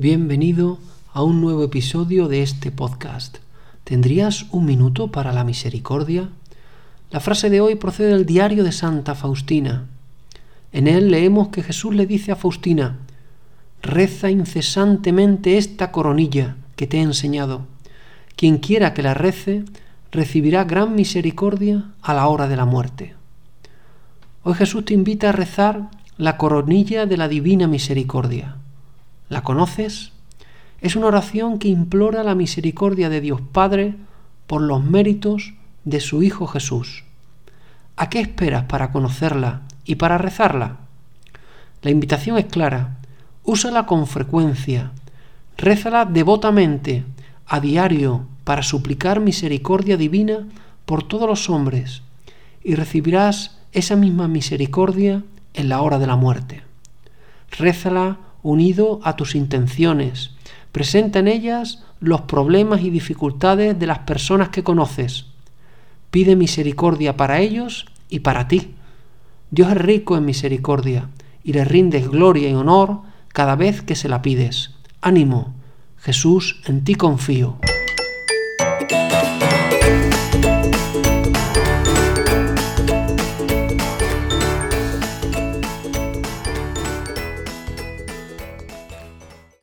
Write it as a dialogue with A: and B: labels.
A: Bienvenido a un nuevo episodio de este podcast. ¿Tendrías un minuto para la misericordia? La frase de hoy procede del diario de Santa Faustina. En él leemos que Jesús le dice a Faustina, reza incesantemente esta coronilla que te he enseñado. Quien quiera que la rece, recibirá gran misericordia a la hora de la muerte. Hoy Jesús te invita a rezar la coronilla de la divina misericordia. ¿La conoces? Es una oración que implora la misericordia de Dios Padre por los méritos de su Hijo Jesús. ¿A qué esperas para conocerla y para rezarla? La invitación es clara. Úsala con frecuencia. Rézala devotamente, a diario, para suplicar misericordia divina por todos los hombres, y recibirás esa misma misericordia en la hora de la muerte. Rézala unido a tus intenciones. Presenta en ellas los problemas y dificultades de las personas que conoces. Pide misericordia para ellos y para ti. Dios es rico en misericordia y le rindes gloria y honor cada vez que se la pides. Ánimo, Jesús, en ti confío.